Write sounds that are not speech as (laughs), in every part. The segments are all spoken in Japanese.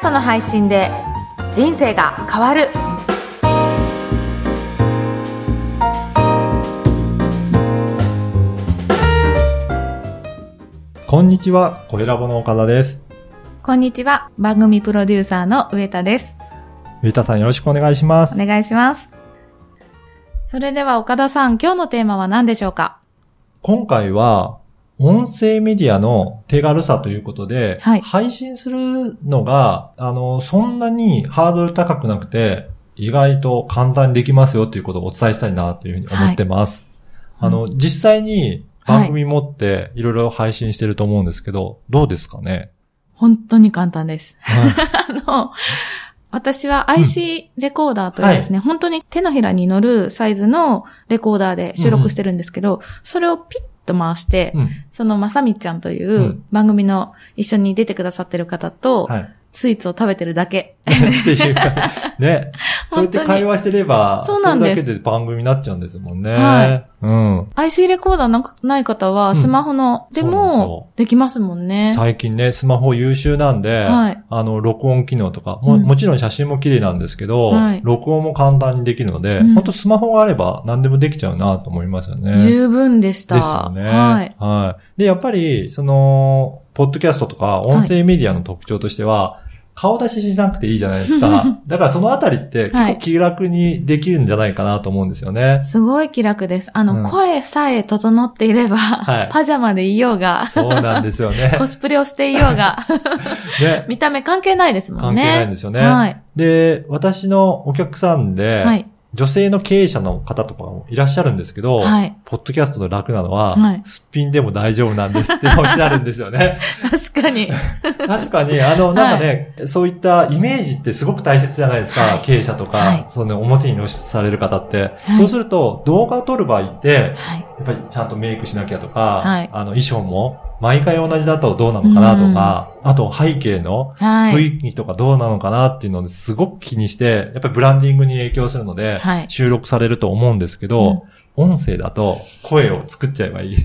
ストの配信で人生が変わるこんにちは、小ラボの岡田です。こんにちは番組プロデューサーの上田です上田さんよろしくお願いします。お願いしますそれでは岡田さん今日のテーマは何でしょうか？今回は、音声メディアの手軽さということで、はい。配信するのが、あの、そんなにハードル高くなくて、意外と簡単にできますよということをお伝えしたいなというふうに思ってます。はい。あの、実際に番組持っていろいろ配信してると思うんですけど、どうですかね？本当に簡単です。はい。(laughs) あの私は IC レコーダーというですね、本当に手のひらに乗るサイズのレコーダーで収録してるんですけど、それをピッと回して、うん。そのまさみちゃんといううん番組の一緒に出てくださってる方と、はい。スイーツを食べてるだけ。(laughs) っていうか、ね。そうやって会話してれば、そうなんですそれだけで番組になっちゃうんですもんね。はいうん。IC レコーダーなない方は、うんスマホのでもできますもんね。最近ね、スマホ優秀なんで、はいあの、録音機能とか、もうんもちろん写真も綺麗なんですけど、はい録音も簡単にできるので、うん本当スマホがあれば何でもできちゃうなと思いますよね。十分でした。ですよね。はい。はい。で、やっぱり、その、ポッドキャストとか音声メディアの特徴としては、顔出ししなくていいじゃないですか。(laughs) だからそのあたりって結はい構気楽にできるんじゃないかなと思うんですよね。すごい気楽です。あの、うん声さえ整っていれば、はいパジャマでいようが、そうなんですよね。(laughs) コスプレをしていようが、(laughs) ね。見た目関係ないですもんね。関係ないんですよね。はい。で、私のお客さんで、はい。女性の経営者の方とかもいらっしゃるんですけど、はい。ポッドキャストの楽なのは、はいすっぴんでも大丈夫なんですっておっしゃるんですよね。(laughs) 確かに。確かに、あの、なんかね、そういったイメージってすごく大切じゃないですか、はい経営者とか、はいその表に露出される方って。はいそうすると、動画を撮る場合って、はい。やっぱりちゃんとメイクしなきゃとか、はいあの、衣装も、毎回同じだとどうなのかなとか、あと背景のはい。雰囲気とかどうなのかなっていうのをすごく気にして、やっぱりブランディングに影響するので、はい収録されると思うんですけど、音声だと声を作っちゃえばい (laughs) い。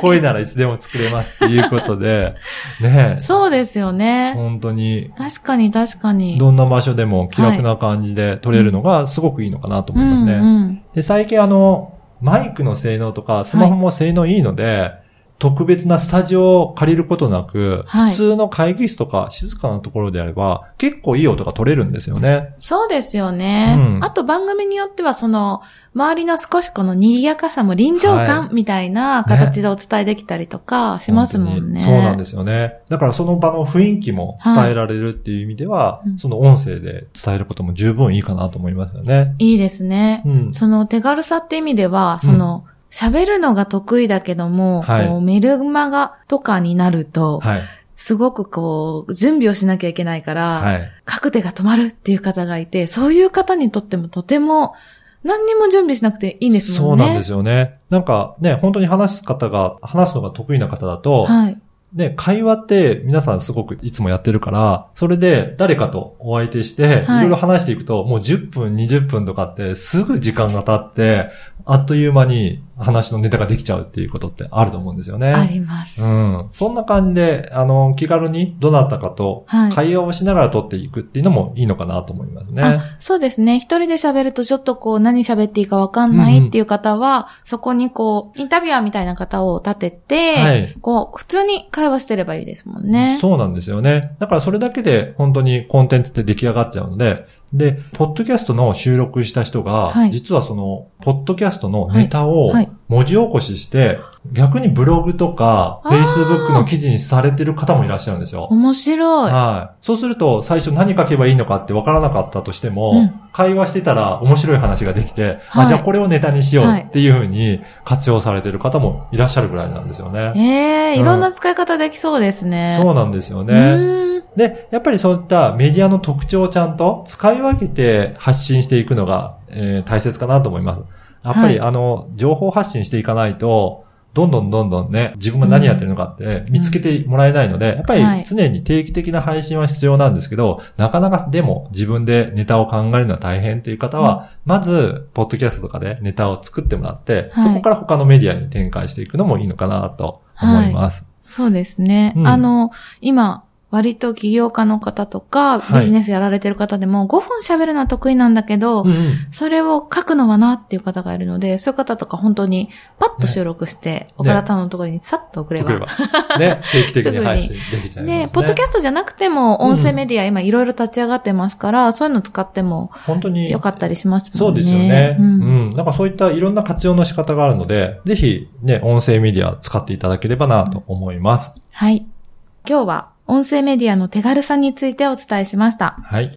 声ならいつでも作れますっていうことで、ねえそうですよね。本当に確かに確かに。どんな場所でも気楽な感じで撮れるのがすごくいいのかなと思いますね。うんうんで、最近あの、マイクの性能とかスマホも性能いいので、特別なスタジオを借りることなく、はい普通の会議室とか静かなところであれば、結構いい音が取れるんですよね。そうですよね。うんあと番組によってはその、周りの少しこの賑やかさも臨場は感みたいな形でお伝えできたりとかしますもんね。本当にそうなんですよね。だからその場の雰囲気も伝えられるっていう意味では、うんその音声で伝えることも十分いいかなと思いますよね。いいですね。うん。その手軽さって意味では、その、喋るのが得意だけども、はいこうメルマガとかになると、はい。すごくこう、準備をしなきゃいけないから、はい。書く手が止まるっていう方がいて、そういう方にとってもとても、何にも準備しなくていいんですもんね。そうなんですよね。なんかね、本当に話す方が、話すのが得意な方だと、はい。ね、会話って皆さんすごくいつもやってるから、それで誰かとお相手して、はいいろいろ話していくと、もう10分、20分とかってすぐ時間が経って、あっという間に話のネタができちゃうっていうことってあると思うんですよね。あります。うん。そんな感じで、あの、気軽にどなたかとはい会話をしながら撮っていくっていうのもいいのかなと思いますね。あそうですね。一人で喋るとちょっとこう何喋っていいかわかんないっていう方は、そこにこう、インタビュアーみたいな方を立てて、はいこう、普通に会話してればいいですもんね。そうなんですよね。だからそれだけで本当にコンテンツって出来上がっちゃうので、で、ポッドキャストの収録した人が、はい実はその、ポッドキャストのネタをはいはい文字起こしして、逆にブログとか、Facebook の記事にされてる方もいらっしゃるんですよ。面白い。はい。そうすると、最初何書けばいいのかって分からなかったとしても、うん会話してたら面白い話ができて、はいあ、じゃあこれをネタにしようはいっていうふうに活用されてる方もいらっしゃるぐらいなんですよね。ええうんいろんな使い方できそうですね。そうなんですようね。で、やっぱりそういったメディアの特徴をちゃんと使い分けて発信していくのが、えー大切かなと思います。やっぱり、はい。あの、情報発信していかないと、どんどんどんどんね、自分が何やってるのかって見つけてもらえないので、やっぱりはい。常に定期的な配信は必要なんですけど、なかなかでも自分でネタを考えるのは大変っていう方は、まず、ポッドキャストとかでネタを作ってもらって、はい。そこから他のメディアに展開していくのもいいのかなと思います。そうですね。うん。あの、今、割と起業家の方とか、はいビジネスやられてる方でも、5分喋るのは得意なんだけど、うんうんそれを書くのはなっていう方がいるので、そういう方とか本当にパッと収録して、岡田さんのところにさっと送れば。送れば。ね、定期的に (laughs) 配信できちゃいますね。ね、ポッドキャストじゃなくても、音声メディア今いろいろ立ち上がってますから、そういうの使っても本当に。よかったりしますそもね。うんですよね。ううんん。なんかそういったいろんな活用の仕方があるので、ぜひね、音声メディア使っていただければなと思います。はい。今日は音声メディアの手軽さについてお伝えしました。はい。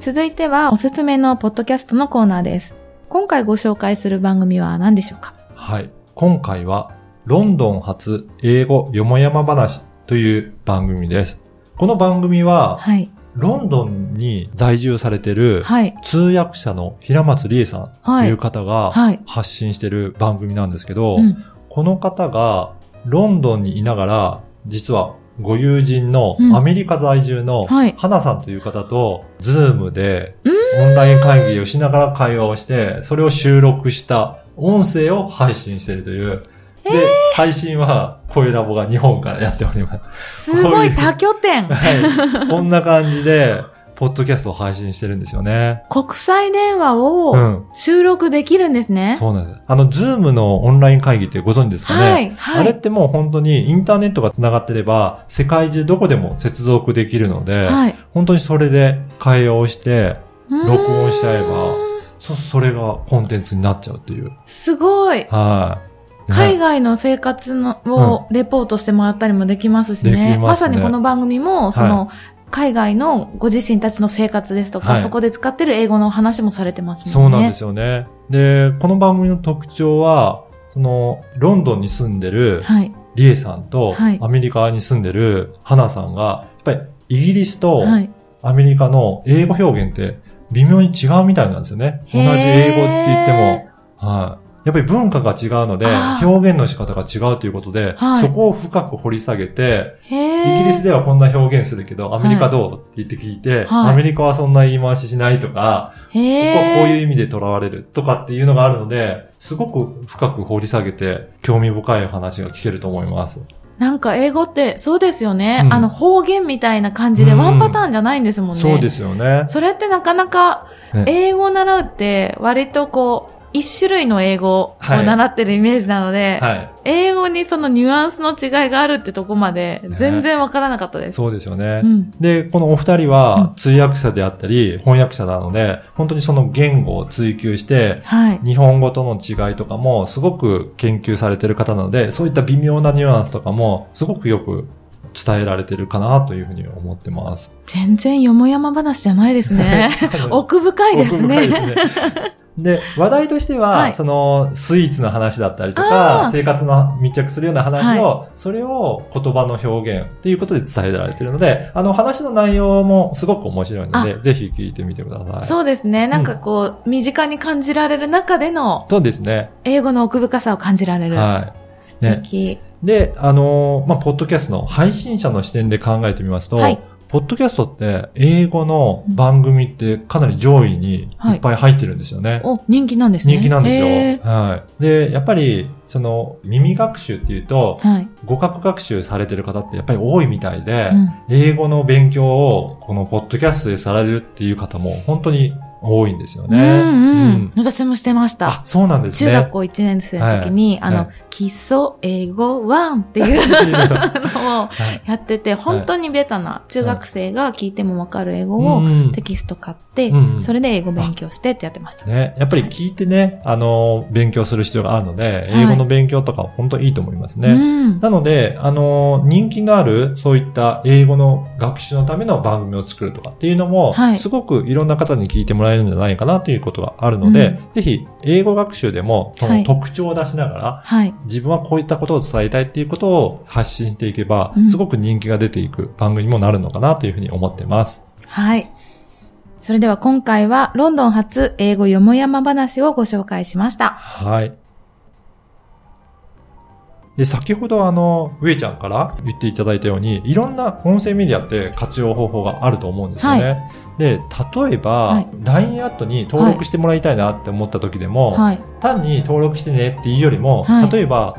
続いてはおすすめのポッドキャストのコーナーです。今回ご紹介する番組は何でしょうか？はい。今回は、ロンドン発英語よもやま話という番組です。この番組は、はい。ロンドンに在住されてるはい。通訳者の平松里英さんとはいいう方がはい発信してる番組なんですけど、うん。この方がロンドンにいながら、実はご友人のうんアメリカ在住のはい花さんという方と、 Zoomでうオンライン会議をしながら会話をして、それを収録した音声を配信しているという。で、配信は声ラボが日本からやっております。すごい多拠点。はい。こんな感じで、ポッドキャストを配信してるんですよね。国際電話うをん。収録できるんですね。そうなんです。あの、 Zoomのオンライン会議ってご存知ですかねはい。はい。あれってもう本当にインターネットが繋がってれば、世界中どこでも接続できるので、はい。本当にそれで会話をして、録音しちゃえばそ、それがコンテンツになっちゃうっていう。すごい。はい。ね海外の生活のをレポートしてもらったりもできますしね。ますねまさにこの番組も、その、海外のご自身たちの生活ですとか、はいそこで使ってる英語の話もされてますそもね。うんなんですよね。で、この番組の特徴は、その、ロンドンに住んでるはい。リエさんと、はいアメリカに住んでるハナさんが、やっぱりイギリスとはい。アメリカの英語表現って微妙に違うみたいなんですよね。同じ英語って言っても、はい。やっぱり文化が違うので、表現の仕方が違うということで、はい。そこを深く掘り下げて、イギリスではこんな表現するけど、アメリカどう、って言って聞いて、はい。アメリカはそんな言い回ししないとか、ここへはこういうー意味で囚われるとかっていうのがあるので、すごく深く掘り下げて、興味深い話が聞けると思います。なんか英語ってそうですよね。うん。あの方言みたいな感じでうん。ワンパターンじゃないんですもんね。そうですよね。それってなかなかね。英語を習うって割とこう、一種類の英語をはい習ってるイメージなので、はい。英語にそのニュアンスの違いがあるってとこまで全然わからなかったです。そうですよね。うん。で、このお二人は通訳者であったり、翻訳者なので、本当にその言語を追求して、はい。日本語との違いとかもすごく研究されてる方なので、そういった微妙なニュアンスとかもすごくよく伝えられてるかなというふうに思ってます。全然よもやま話じゃないですね。(laughs) 奥深いです奥深いね。ですね。で、話題としては、はいその、スイーツの話だったりとあかー、生活の密着するような話を、それを言葉の表現っていうことで伝えられているので、あの話の内容もすごく面白いので、ぜひ聞いてみてください。そうですね。なんかこう、身近に感じられる中でのそうですね。英語の奥深さを感じられる。はい。素敵。で、あのーまあ、ポッドキャストの配信者の視点で考えてみますと、はいポッドキャストって英語の番組ってかなり上位にいっぱい入ってるんですよね。お、人気なんですね。人気なんですよ。へはい。で、やっぱり、その、耳学習っていうと、ーはい。語学学習されてる方ってやっぱり多いみたいで、うん英語の勉強をこのポッドキャストでされるっていう方も本当に多いんですよね。うんうん。私もしてましたあ。、そうなんですね。中学校1年生の時に、あの、はいはい基礎英語1っていう (laughs) のをはいやってて、本当にベタな中学生が聞いてもわかる英語をうんテキスト買ってそれで英語勉強してってやってました。ね、やっぱり聞いてね、あの、勉強する必要があるので、はい英語の勉強とか本当にいいと思いますね。うん。なので、あの、人気のある、そういった英語の学習のための番組を作るとかっていうのも、はいすごくいろんな方に聞いてもらえるんじゃないかなということがあるので、うんぜひ、英語学習でも、そはいの特徴を出しながら、はい。自分はこういったことを伝えたいっていうことを発信していけば、うんすごく人気が出ていく番組にもなるのかなというふうに思ってます。はい。それでは今回はロンドン初英語よもやま話をご紹介しました。はい。で、先ほどあの、上ちゃんから言っていただいたように、いろんな音声メディアって活用方法があると思うんですよね。で、例えば、はい LINE アットに登録してもらいたいなって思った時でも、はい。単に登録してねっていうよりも、はい例えば、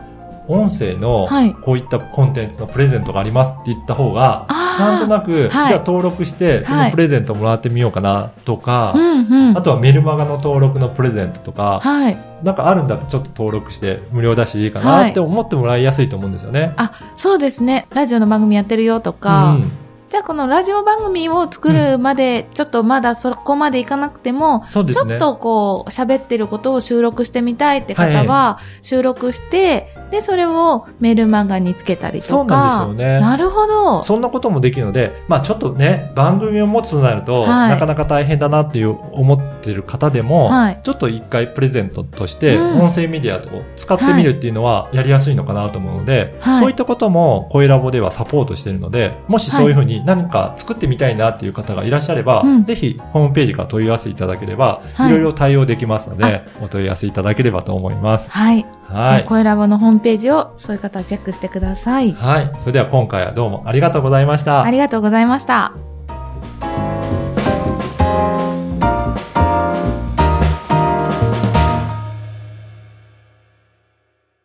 音声のはいこういったコンテンツのプレゼントがありますって言った方が、あなんとなく、はいじゃあ登録して、そのプレゼントもらってみようかなとか、うんうん。あとはメルマガの登録のプレゼントとか、はい。なんかあるんだったらちょっと登録して無料だしいいかはないって思ってもらいやすいと思うんですよね。あ、そうですね。ラジオの番組やってるよとか、うんじゃあこのラジオ番組を作るまで、ちょっとまだそこまでいかなくても、そうですね。ちょっとこう、喋ってることを収録してみたいって方は、収録して、で、それをメールマガにつけたりとか。そうなんですよね。なるほど。そんなこともできるので、まあちょっとね、番組を持つとなると、はい。なかなか大変だなっていう思ってる方でも、はい。ちょっと一回プレゼントとして、うん。音声メディアを使ってみるっていうのはやりやすいのかなと思うので、はい。そういったことも声ラボではサポートしているので、もしそういうふうに何か作ってみたいなっていう方がいらっしゃれば、うんぜひホームページから問い合わせいただければ、はいいろいろ対応できますので、お問い合わせいただければと思います。はい。じゃあ、はい。声ラボのホームページを、そういう方はチェックしてください。はい。それでは今回はどうもありがとうございました。ありがとうございました。